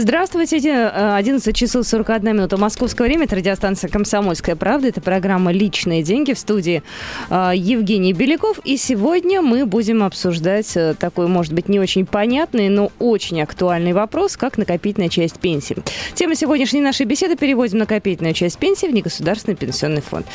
Здравствуйте, 11 часов 41 минута московское время. Это радиостанция «Комсомольская правда». Это программа «Личные деньги» в студии э, Евгений Беляков. И сегодня мы будем обсуждать э, такой, может быть, не очень понятный, но очень актуальный вопрос, как накопительная часть пенсии. Тема сегодняшней нашей беседы переводим накопительную часть пенсии в негосударственный пенсионный фонд.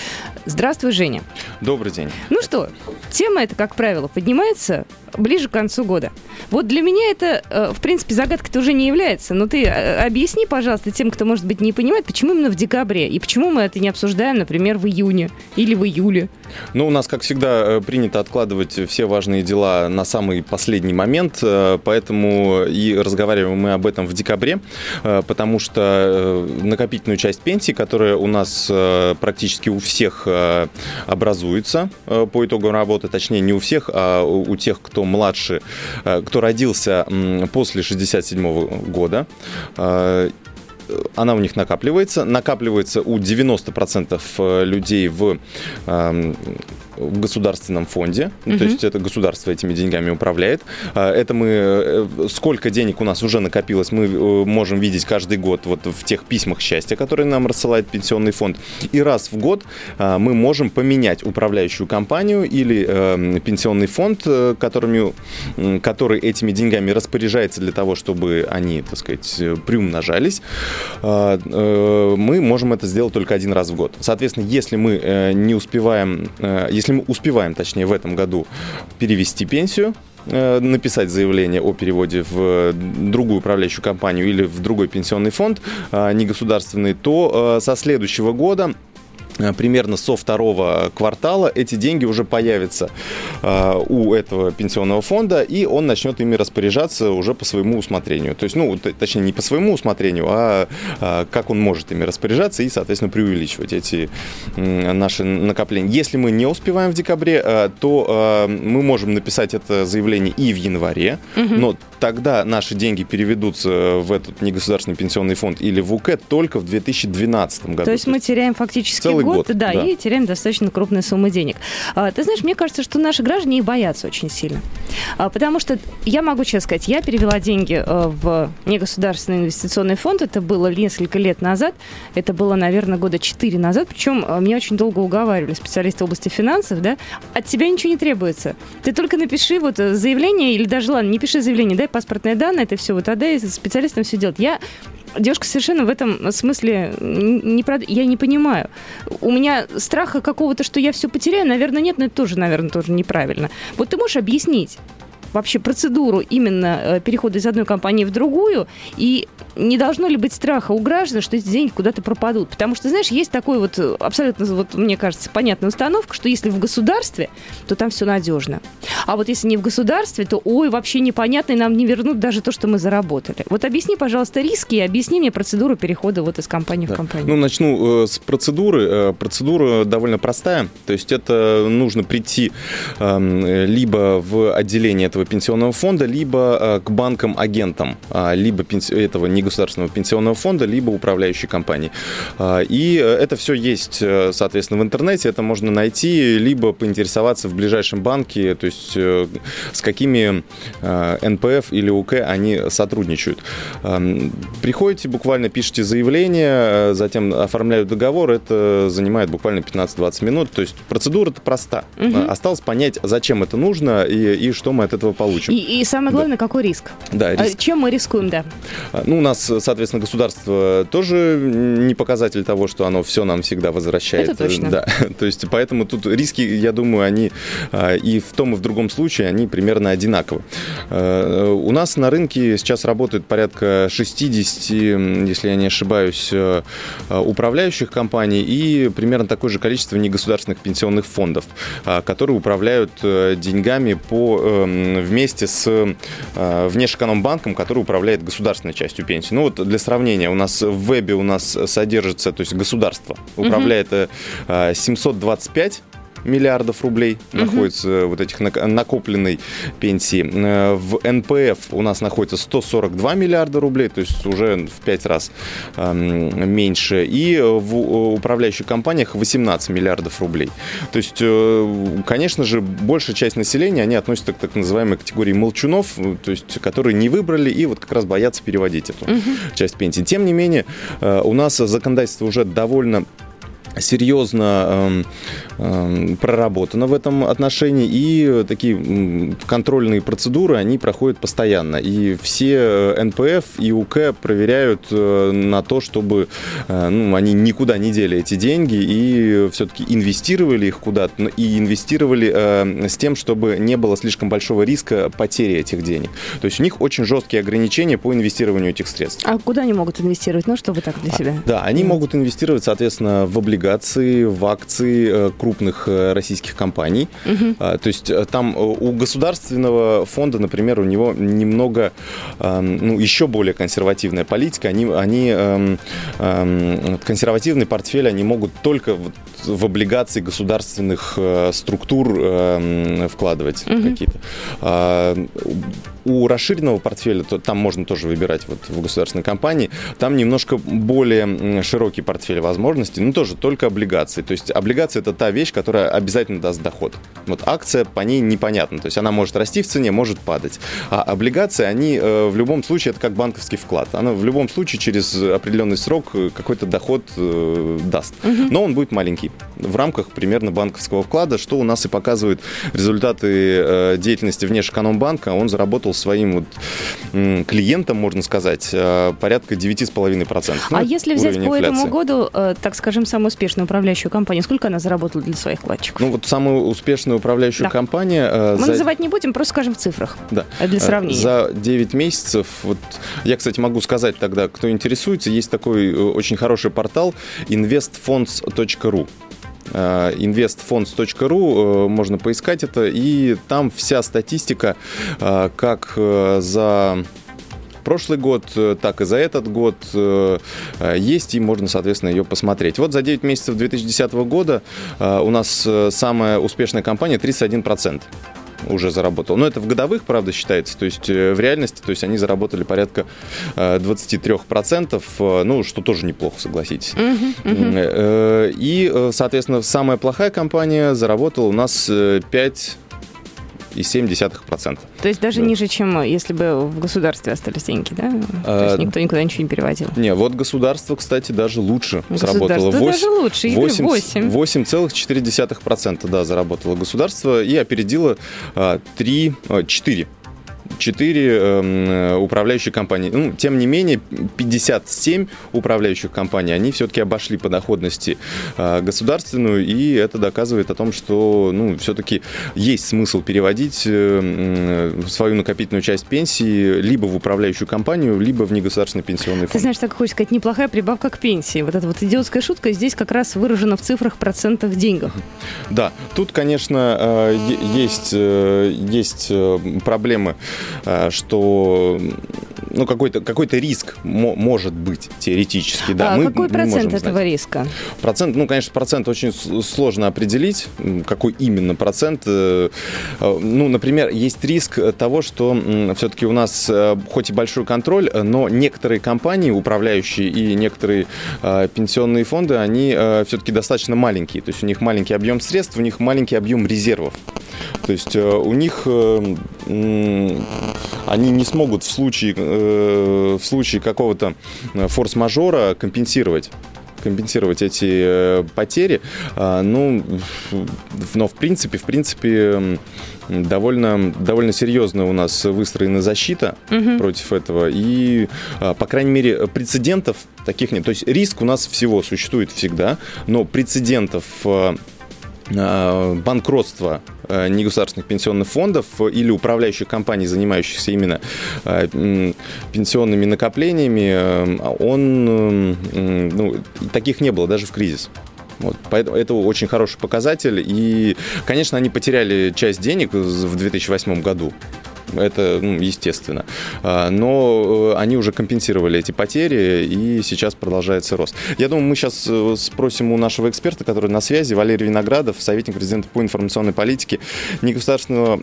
Здравствуй, Женя. Добрый день. Ну что, тема эта, как правило, поднимается ближе к концу года. Вот для меня это, э, в принципе, загадкой-то уже не является. Но ты э, объясни, пожалуйста, тем, кто, может быть, не понимает, почему именно в декабре? И почему мы это не обсуждаем, например, в июне или в июле? Ну, у нас, как всегда, э, принято откладывать все важные дела на самый последний момент, поэтому и разговариваем мы об этом в декабре, потому что накопительную часть пенсии, которая у нас практически у всех образуется по итогам работы, точнее, не у всех, а у тех, кто младше, э, кто родился после 67 года, э, она у них накапливается. Накапливается у 90% э, людей в эм, в государственном фонде, угу. то есть это государство этими деньгами управляет. А, это мы, э, сколько денег у нас уже накопилось, мы э, можем видеть каждый год вот в тех письмах счастья, которые нам рассылает пенсионный фонд. И раз в год а, мы можем поменять управляющую компанию или э, пенсионный фонд, которыми, который этими деньгами распоряжается для того, чтобы они, так сказать, приумножались. А, мы можем это сделать только один раз в год. Соответственно, если мы не успеваем, если мы успеваем, точнее, в этом году перевести пенсию, э, написать заявление о переводе в другую управляющую компанию или в другой пенсионный фонд а, негосударственный, то э, со следующего года примерно со второго квартала эти деньги уже появятся э, у этого пенсионного фонда, и он начнет ими распоряжаться уже по своему усмотрению. То есть, ну, точнее, не по своему усмотрению, а, а как он может ими распоряжаться и, соответственно, преувеличивать эти наши накопления. Если мы не успеваем в декабре, э, то мы можем написать это заявление и в январе, угу. но тогда наши деньги переведутся в этот негосударственный пенсионный фонд или в УК только в 2012 году. То есть мы теряем фактически Целый год, год да, да, и теряем достаточно крупные суммы денег. А, ты знаешь, мне кажется, что наши граждане их боятся очень сильно. А, потому что я могу честно сказать, я перевела деньги э, в негосударственный инвестиционный фонд. Это было несколько лет назад. Это было, наверное, года 4 назад. Причем меня очень долго уговаривали специалисты в области финансов, да, от тебя ничего не требуется. Ты только напиши вот э, заявление или даже, ладно, не пиши заявление, дай паспортные данные, это все, вот отдай специалистам все делать. Я девушка совершенно в этом смысле не прод... я не понимаю. У меня страха какого-то, что я все потеряю, наверное, нет, но это тоже, наверное, тоже неправильно. Вот ты можешь объяснить, вообще процедуру именно э, перехода из одной компании в другую, и не должно ли быть страха у граждан, что эти деньги куда-то пропадут? Потому что, знаешь, есть такой вот э, абсолютно, вот, мне кажется, понятная установка, что если в государстве, то там все надежно. А вот если не в государстве, то, ой, вообще непонятно, и нам не вернут даже то, что мы заработали. Вот объясни, пожалуйста, риски и объясни мне процедуру перехода вот из компании да. в компанию. Ну, начну э, с процедуры. Э, процедура довольно простая. То есть это нужно прийти э, либо в отделение этого пенсионного фонда, либо э, к банкам-агентам, э, либо пенси- этого не негосударственного пенсионного фонда, либо управляющей компании. А, и э, это все есть, э, соответственно, в интернете, это можно найти, либо поинтересоваться в ближайшем банке, то есть э, с какими НПФ или УК они сотрудничают. Приходите, буквально пишите заявление, затем оформляют договор, это занимает буквально 15-20 минут, то есть процедура-то проста. Угу. Осталось понять, зачем это нужно и, и что мы от этого получим. И, и самое главное, да. какой риск? Да, риск. Чем мы рискуем, да? Ну, у нас соответственно, государство тоже не показатель того, что оно все нам всегда возвращает. Это точно. Да. То есть, поэтому тут риски, я думаю, они и в том, и в другом случае, они примерно одинаковы. А, у нас на рынке сейчас работает порядка 60, если я не ошибаюсь, а, управляющих компаний и примерно такое же количество негосударственных пенсионных фондов, которые управляют э, деньгами по, эм, вместе с внешэкономбанком, который управляет государственной частью пенсии. Ну вот для сравнения, у нас в вебе у нас содержится, то есть государство управляет угу. 725 миллиардов рублей угу. находится вот этих накопленной пенсии. В НПФ у нас находится 142 миллиарда рублей, то есть уже в 5 раз меньше. И в управляющих компаниях 18 миллиардов рублей. То есть, конечно же, большая часть населения, они относятся к так называемой категории молчунов, то есть, которые не выбрали и вот как раз боятся переводить эту угу. часть пенсии. Тем не менее, у нас законодательство уже довольно серьезно э, э, проработано в этом отношении, и такие контрольные процедуры, они проходят постоянно. И все НПФ и УК проверяют э, на то, чтобы э, ну, они никуда не дели эти деньги и все-таки инвестировали их куда-то, и инвестировали э, с тем, чтобы не было слишком большого риска потери этих денег. То есть у них очень жесткие ограничения по инвестированию этих средств. А куда они могут инвестировать? Ну, что вы так для а, себя? А, да, они mm. могут инвестировать, соответственно, в облигации облигации, в акции э, крупных э, российских компаний. Угу. То есть э, там у государственного фонда, например, у него немного, ну, еще более консервативная политика. Они, они эм, эм, консервативный портфель они могут только в облигации государственных структур эм, вкладывать угу. какие-то. У расширенного портфеля, то, там можно тоже выбирать вот в государственной компании, там немножко более широкий портфель возможностей, но тоже только облигации. То есть облигация это та вещь, которая обязательно даст доход. Вот акция по ней непонятно. То есть она может расти в цене, может падать. А облигации, они э, в любом случае, это как банковский вклад. Она в любом случае через определенный срок э, какой-то доход э, даст. Но он будет маленький. В рамках примерно банковского вклада, что у нас и показывают результаты деятельности Внешэкономбанка. Он заработал своим вот клиентам, можно сказать, э, порядка 9,5%. Ну, а если взять по инфляции. этому году, э, так скажем, самую успешную управляющую компанию, сколько она заработала для своих вкладчиков? Ну вот самую успешную управляющую да. компанию... Э, Мы за... называть не будем, просто скажем в цифрах. Да. Для сравнения. За 9 месяцев, вот я, кстати, могу сказать тогда, кто интересуется, есть такой очень хороший портал investfonds.ru investfonds.ru, можно поискать это, и там вся статистика, э, как э, за прошлый год, э, так и за этот год есть, и можно, соответственно, ее посмотреть. Вот за 9 месяцев 2010 года у нас самая успешная компания 31% уже заработал. Но это в годовых, правда, считается. То есть в реальности, то есть они заработали порядка 23%, ну, что тоже неплохо, согласитесь. Uh-huh, uh-huh. И, соответственно, самая плохая компания заработала у нас 5 2,7%. То есть даже да. ниже, чем если бы в государстве остались деньги, да? А, То есть никто никуда ничего не переводил? Не, вот государство, кстати, даже лучше сработало. 8, даже лучше, 8. 8. 8,4% да, заработало государство и опередило 3, а, 4 4 э, управляющие компании. Ну, тем не менее, 57 управляющих компаний, они все-таки обошли по доходности э, государственную, и это доказывает о том, что ну, все-таки есть смысл переводить э, свою накопительную часть пенсии либо в управляющую компанию, либо в негосударственный пенсионный фонд. Ты знаешь, так хочешь сказать, неплохая прибавка к пенсии. Вот эта вот идиотская шутка здесь как раз выражена в цифрах, процентах, деньгах. Да, тут, конечно, есть, есть проблемы что ну, какой-то какой риск может быть теоретически. Да, а мы какой процент этого знать. риска? Процент, ну, конечно, процент очень сложно определить. Какой именно процент? Э, э, ну, например, есть риск того, что все-таки у нас хоть и большой контроль, но некоторые компании, управляющие и некоторые пенсионные фонды, они все-таки достаточно маленькие. То есть у них маленький объем средств, у них маленький объем резервов. То есть у них они не смогут в случае, э, в случае какого-то э, форс-мажора компенсировать компенсировать эти э, потери. А, ну, но в принципе, в принципе, довольно, довольно серьезно у нас выстроена защита угу. против этого. И, а, по крайней мере, прецедентов таких нет. То есть риск у нас всего существует всегда, но прецедентов а, банкротства э, негосударственных пенсионных фондов или управляющих компаний, занимающихся именно э, пенсионными накоплениями, э, он, ну, таких не было даже в кризис. Вот, поэтому это очень хороший показатель. И, конечно, они потеряли часть денег в 2008 году это ну, естественно. А, но они уже компенсировали эти потери, и сейчас продолжается рост. Я думаю, мы сейчас спросим у нашего эксперта, который на связи, Валерий Виноградов, советник президента по информационной политике Негосударственного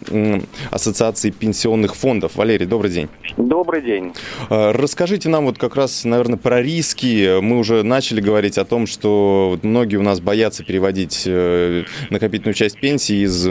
ассоциации пенсионных фондов. Валерий, добрый день. Добрый день. Расскажите нам вот как раз, наверное, про риски. Мы уже начали говорить о том, что многие у нас боятся переводить э, накопительную часть пенсии из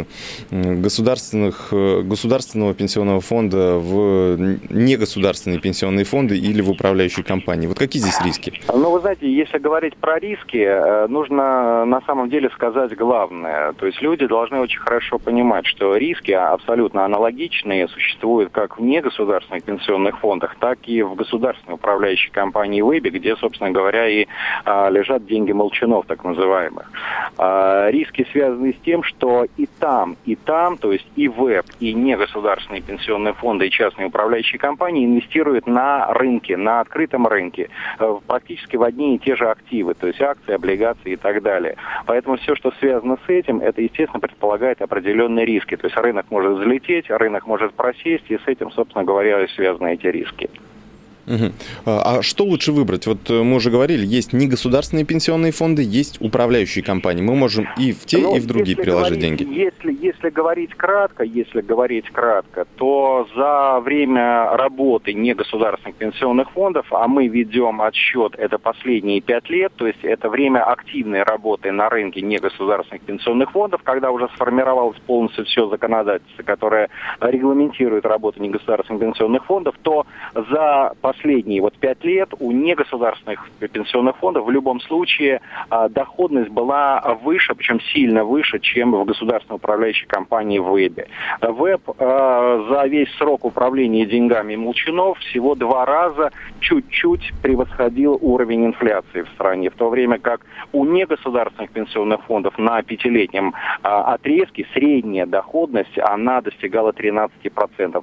государственных, э, государственного пенсионного фонда в негосударственные пенсионные фонды или в управляющие компании. Вот какие здесь риски? Ну, вы знаете, если говорить про риски, э, нужно на самом деле сказать главное. То есть люди должны очень хорошо понимать, что риски абсолютно аналогичные существуют как в негосударственных пенсионных фондах, так и в государственной управляющей компании Веби, где, собственно говоря, и а, лежат деньги молчанов, так называемых. А, риски связаны с тем, что и там, и там, то есть и ВЭБ, и негосударственные пенсионные фонды, и частные управляющие компании инвестируют на рынке, на открытом рынке, э, практически в одни и те же активы, то есть акции, облигации и так далее. Поэтому все, что связано с этим, это, естественно, предполагает определенные риски. То есть рынок может взлететь, рынок может просесть, и с этим, собственно говоря, связаны эти риски. Угу. А что лучше выбрать? Вот э, мы уже говорили, есть негосударственные пенсионные фонды, есть управляющие компании. Мы можем и в те, ну, и в другие приложить говорить, деньги. Если, если говорить кратко, если говорить кратко, то за время работы негосударственных пенсионных фондов, а мы ведем отсчет, это последние пять лет, то есть это время активной работы на рынке негосударственных пенсионных фондов, когда уже сформировалось полностью все законодательство, которое регламентирует работу негосударственных пенсионных фондов, то за последние последние вот пять лет у негосударственных пенсионных фондов в любом случае а, доходность была выше, причем сильно выше, чем в государственной управляющей компании ВЭБе. ВЭБ а, за весь срок управления деньгами Молчанов всего два раза чуть-чуть превосходил уровень инфляции в стране, в то время как у негосударственных пенсионных фондов на пятилетнем а, отрезке средняя доходность, она достигала 13%.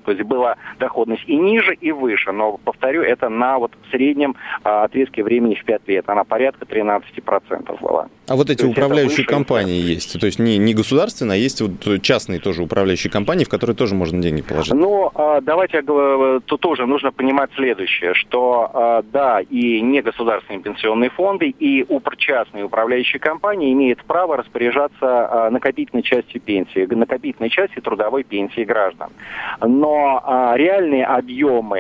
То есть была доходность и ниже, и выше, но, повторю, это на вот среднем а, отрезке времени в 5 лет. Она порядка 13% была. А вот эти управляющие компании есть? То есть не, не государственные, а есть вот частные тоже управляющие компании, в которые тоже можно деньги положить? Ну, а, давайте, тут тоже нужно понимать следующее, что а, да, и негосударственные пенсионные фонды, и частные управляющие компании имеют право распоряжаться накопительной частью пенсии, накопительной частью трудовой пенсии граждан. Но реальные объемы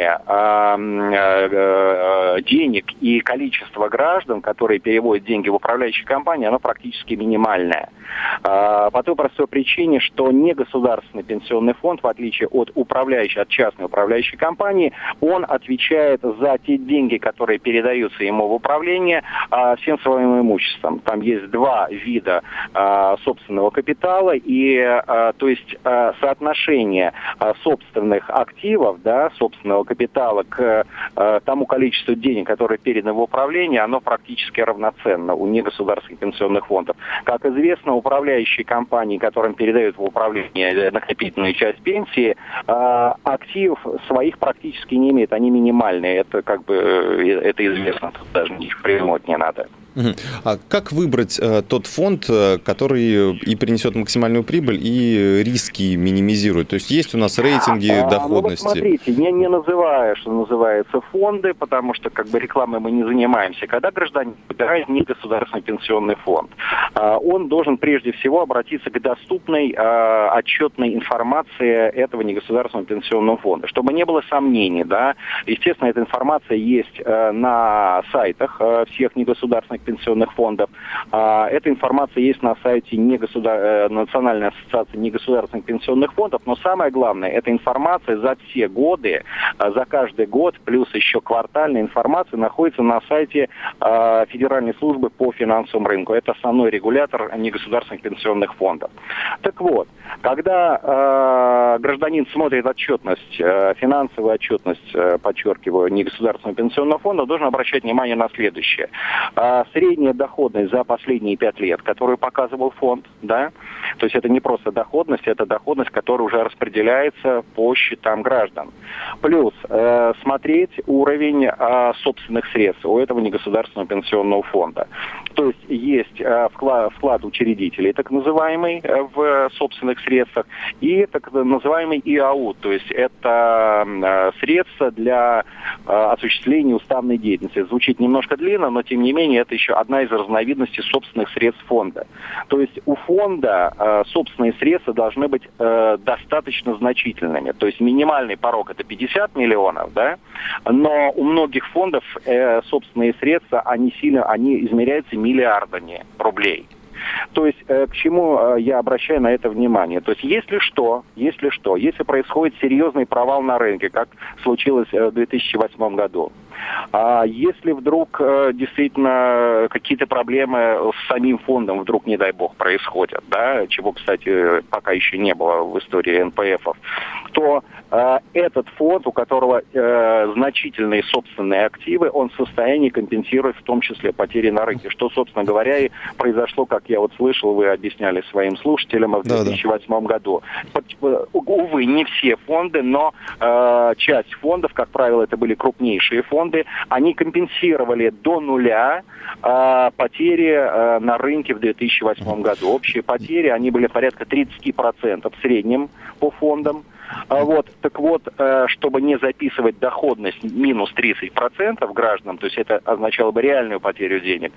денег и количество граждан, которые переводят деньги в управляющие компании, оно практически минимальное. А, по той простой причине, что не государственный пенсионный фонд, в отличие от управляющей, от частной управляющей компании, он отвечает за те деньги, которые передаются ему в управление а, всем своим имуществом. Там есть два вида а, собственного капитала, и то есть соотношение собственных активов, да, собственного капитала к тому количеству денег, которые переданы в управление, оно практически равноценно у негосударственных пенсионных фондов. Как известно, управляющие компании, которым передают в управление накопительную часть пенсии, а, актив своих практически не имеют, они минимальные. Это как бы э, это известно, тут даже ничего придумывать не надо. А как выбрать э, тот фонд, э, который и принесет максимальную прибыль, и риски минимизирует? То есть есть у нас рейтинги а, доходности? Ну, вот смотрите, не, не называя, что называется, фонды, потому что как бы рекламой мы не занимаемся. Когда гражданин выбирает негосударственный пенсионный фонд, а, он должен прежде всего обратиться к доступной а, отчетной информации этого негосударственного пенсионного фонда, чтобы не было сомнений, да. Естественно, эта информация есть а, на сайтах а, всех негосударственных пенсионных фондов. А, эта информация есть на сайте негосудар... Э, Национальной ассоциации негосударственных пенсионных фондов, но самое главное, эта информация за все годы, а, за каждый год, плюс еще квартальная информация находится на сайте а, Федеральной службы по финансовому рынку. Это основной регулятор негосударственных пенсионных фондов. Так вот, когда гражданин смотрит отчетность, э, финансовую отчетность, э, подчеркиваю, негосударственного пенсионного фонда, должен обращать внимание на следующее средняя доходность за последние пять лет, которую показывал фонд, да, то есть это не просто доходность, это доходность, которая уже распределяется по счетам граждан. Плюс э, смотреть уровень э, собственных средств у этого негосударственного пенсионного фонда. То есть есть э, вклад, вклад учредителей, так называемый, э, в собственных средствах, и так называемый ИАУ, то есть это э, средства для э, осуществления уставной деятельности. Звучит немножко длинно, но тем не менее это еще одна из разновидностей собственных средств фонда. То есть у фонда собственные средства должны быть достаточно значительными. То есть минимальный порог это 50 миллионов, да, но у многих фондов собственные средства, они сильно, они измеряются миллиардами рублей. То есть э, к чему э, я обращаю на это внимание? То есть если что, если что, если происходит серьезный провал на рынке, как случилось э, в 2008 году, а если вдруг э, действительно какие-то проблемы с самим фондом вдруг, не дай бог, происходят, да, чего, кстати, пока еще не было в истории НПФов, то э, этот фонд, у которого э, значительные собственные активы, он в состоянии компенсировать в том числе потери на рынке, что, собственно говоря, и произошло, как я вот слышал, вы объясняли своим слушателям в 2008 да, да. году. Увы, не все фонды, но э, часть фондов, как правило, это были крупнейшие фонды, фонды, они компенсировали до нуля э, потери э, на рынке в 2008 году. Общие потери, они были порядка 30% в среднем по фондам. А вот, так вот, э, чтобы не записывать доходность минус 30% гражданам, то есть это означало бы реальную потерю денег,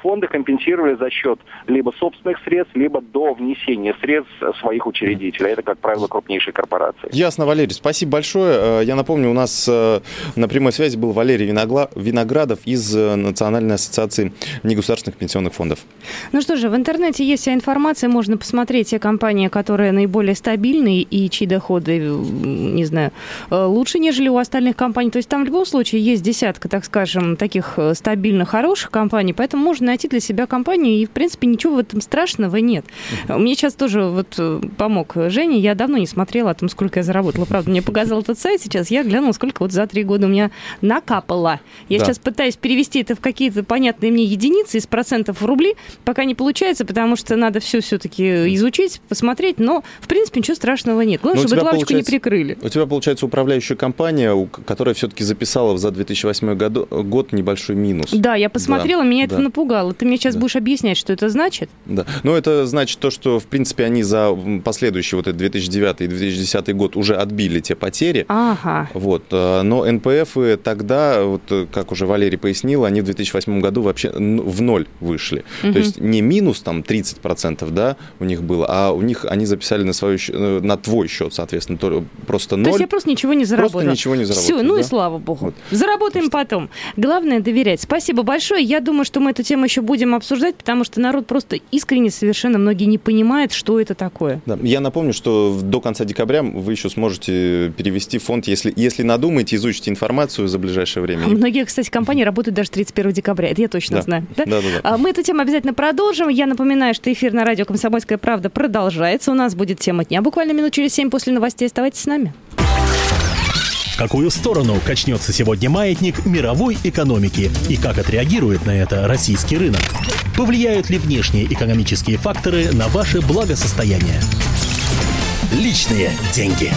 фонды компенсировали за счет либо собственных средств, либо до внесения средств своих учредителей. Это, как правило, крупнейшие корпорации. Ясно, Валерий. Спасибо большое. Э, я напомню, у нас э, на прямой связи был Валерий Виноградов из Национальной ассоциации негосударственных пенсионных фондов. Ну что же, в интернете есть вся информация, можно посмотреть те компании, которые наиболее стабильные и чьи доходы не знаю, э, лучше, нежели у остальных компаний. То есть там в любом случае есть десятка, так скажем, таких э, стабильных, хороших компаний, поэтому можно найти для себя компанию, и, в принципе, ничего в этом страшного нет. Мне сейчас тоже вот э, помог Женя, я давно не смотрела о том, сколько я заработала. Правда, мне показал этот сайт сейчас, я глянула, сколько вот за три года у меня накапало. Я да. сейчас пытаюсь перевести это в какие-то понятные мне единицы из процентов в рубли, пока не получается, потому что надо все все-таки изучить, посмотреть, но, в принципе, ничего страшного нет. Главное, чтобы лавочку не прикрыли. У тебя, получается, управляющая компания, которая все-таки записала за 2008 году, год небольшой минус. Да, я посмотрела, да, меня да. это напугало. Ты мне сейчас да. будешь объяснять, что это значит? Да. Ну, это значит то, что, в принципе, они за последующий вот этот 2009 и 2010 год уже отбили те потери. Ага. Вот. Э, но НПФ тогда, вот, э, как уже Валерий пояснил, они в 2008 году вообще в ноль вышли. Угу. То есть не минус там 30%, да, у них было, а у них они записали на, свою, э, на твой счет, соответственно, просто ноль. То есть я просто ничего не заработал. Просто ничего не заработал. Все, ну да? и слава богу. Вот. Заработаем просто. потом. Главное доверять. Спасибо большое. Я думаю, что мы эту тему еще будем обсуждать, потому что народ просто искренне совершенно многие не понимают, что это такое. Да. Я напомню, что до конца декабря вы еще сможете перевести фонд, если, если надумаете, изучите информацию за ближайшее время. Многие, кстати, компании работают даже 31 декабря. Это я точно да. знаю. Да? Да, да, да. Мы эту тему обязательно продолжим. Я напоминаю, что эфир на радио «Комсомольская правда» продолжается. У нас будет тема дня буквально минут через 7 после новостей. Оставайтесь с нами. В какую сторону качнется сегодня маятник мировой экономики и как отреагирует на это российский рынок? Повлияют ли внешние экономические факторы на ваше благосостояние? Личные деньги.